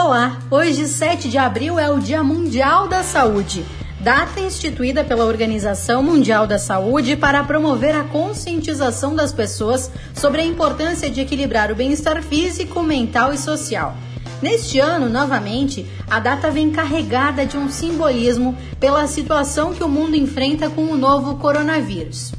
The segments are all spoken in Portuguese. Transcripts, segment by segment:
Olá, hoje 7 de abril é o Dia Mundial da Saúde, data instituída pela Organização Mundial da Saúde para promover a conscientização das pessoas sobre a importância de equilibrar o bem-estar físico, mental e social. Neste ano, novamente, a data vem carregada de um simbolismo pela situação que o mundo enfrenta com o novo coronavírus.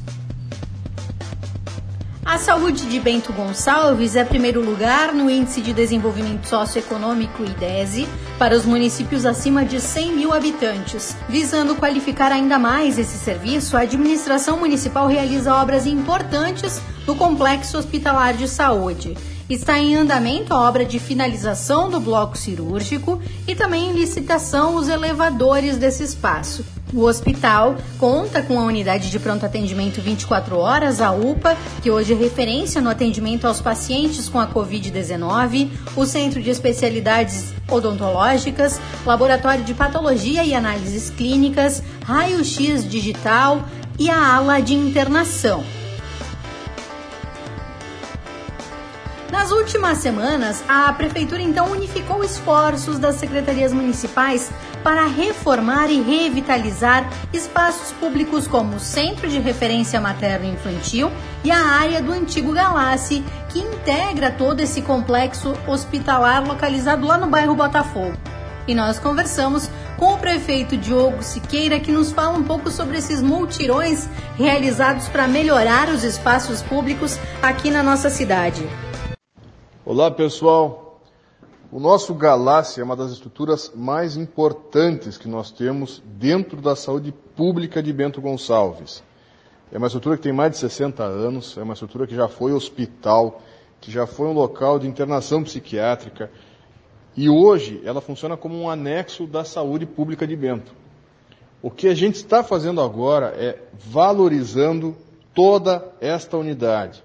A saúde de Bento Gonçalves é primeiro lugar no Índice de Desenvolvimento Socioeconômico IDESE para os municípios acima de 100 mil habitantes. Visando qualificar ainda mais esse serviço, a administração municipal realiza obras importantes no complexo hospitalar de saúde. Está em andamento a obra de finalização do bloco cirúrgico e também em licitação os elevadores desse espaço. O hospital conta com a unidade de pronto atendimento 24 horas, a UPA, que hoje é referência no atendimento aos pacientes com a Covid-19, o Centro de Especialidades Odontológicas, Laboratório de Patologia e Análises Clínicas, Raio-X Digital e a ala de internação. Nas últimas semanas, a Prefeitura então unificou esforços das secretarias municipais para reformar e revitalizar espaços públicos como o Centro de Referência Materno-Infantil e a área do antigo Galassi, que integra todo esse complexo hospitalar localizado lá no bairro Botafogo. E nós conversamos com o prefeito Diogo Siqueira, que nos fala um pouco sobre esses multirões realizados para melhorar os espaços públicos aqui na nossa cidade. Olá pessoal, o nosso Galáxia é uma das estruturas mais importantes que nós temos dentro da saúde pública de Bento Gonçalves. É uma estrutura que tem mais de 60 anos, é uma estrutura que já foi hospital, que já foi um local de internação psiquiátrica e hoje ela funciona como um anexo da saúde pública de Bento. O que a gente está fazendo agora é valorizando toda esta unidade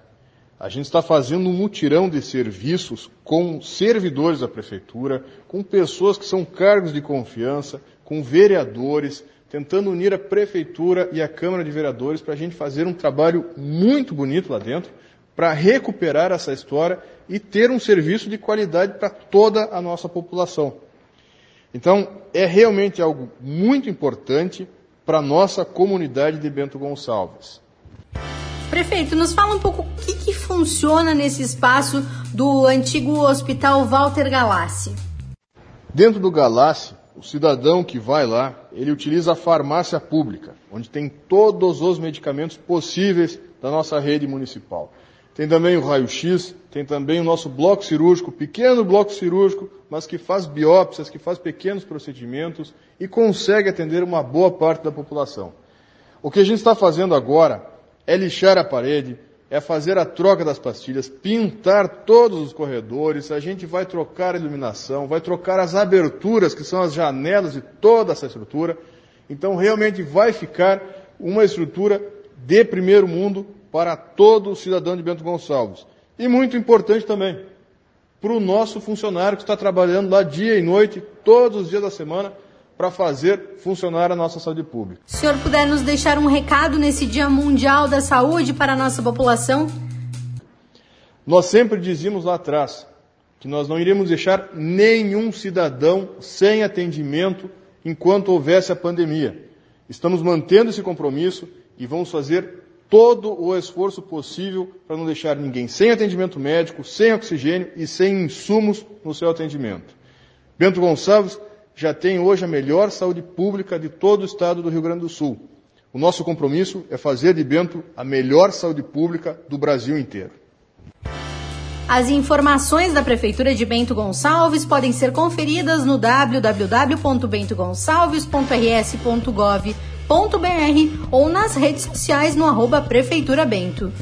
a gente está fazendo um mutirão de serviços com servidores da prefeitura, com pessoas que são cargos de confiança, com vereadores, tentando unir a prefeitura e a Câmara de Vereadores para a gente fazer um trabalho muito bonito lá dentro, para recuperar essa história e ter um serviço de qualidade para toda a nossa população. Então, é realmente algo muito importante para a nossa comunidade de Bento Gonçalves. Prefeito, nos fala um pouco o que, que funciona nesse espaço do antigo Hospital Walter Galassi. Dentro do Galassi, o cidadão que vai lá, ele utiliza a farmácia pública, onde tem todos os medicamentos possíveis da nossa rede municipal. Tem também o raio-x, tem também o nosso bloco cirúrgico, pequeno bloco cirúrgico, mas que faz biópsias, que faz pequenos procedimentos e consegue atender uma boa parte da população. O que a gente está fazendo agora é lixar a parede, é fazer a troca das pastilhas, pintar todos os corredores, a gente vai trocar a iluminação, vai trocar as aberturas, que são as janelas de toda essa estrutura. Então, realmente vai ficar uma estrutura de primeiro mundo para todo cidadão de Bento Gonçalves. E muito importante também, para o nosso funcionário que está trabalhando lá dia e noite, todos os dias da semana, para fazer funcionar a nossa saúde pública. Se o senhor puder nos deixar um recado nesse Dia Mundial da Saúde para a nossa população? Nós sempre dizíamos lá atrás que nós não iríamos deixar nenhum cidadão sem atendimento enquanto houvesse a pandemia. Estamos mantendo esse compromisso e vamos fazer todo o esforço possível para não deixar ninguém sem atendimento médico, sem oxigênio e sem insumos no seu atendimento. Bento Gonçalves já tem hoje a melhor saúde pública de todo o estado do Rio Grande do Sul. O nosso compromisso é fazer de Bento a melhor saúde pública do Brasil inteiro. As informações da Prefeitura de Bento Gonçalves podem ser conferidas no www.bentogonçalves.rs.gov.br ou nas redes sociais no arroba Prefeitura Bento.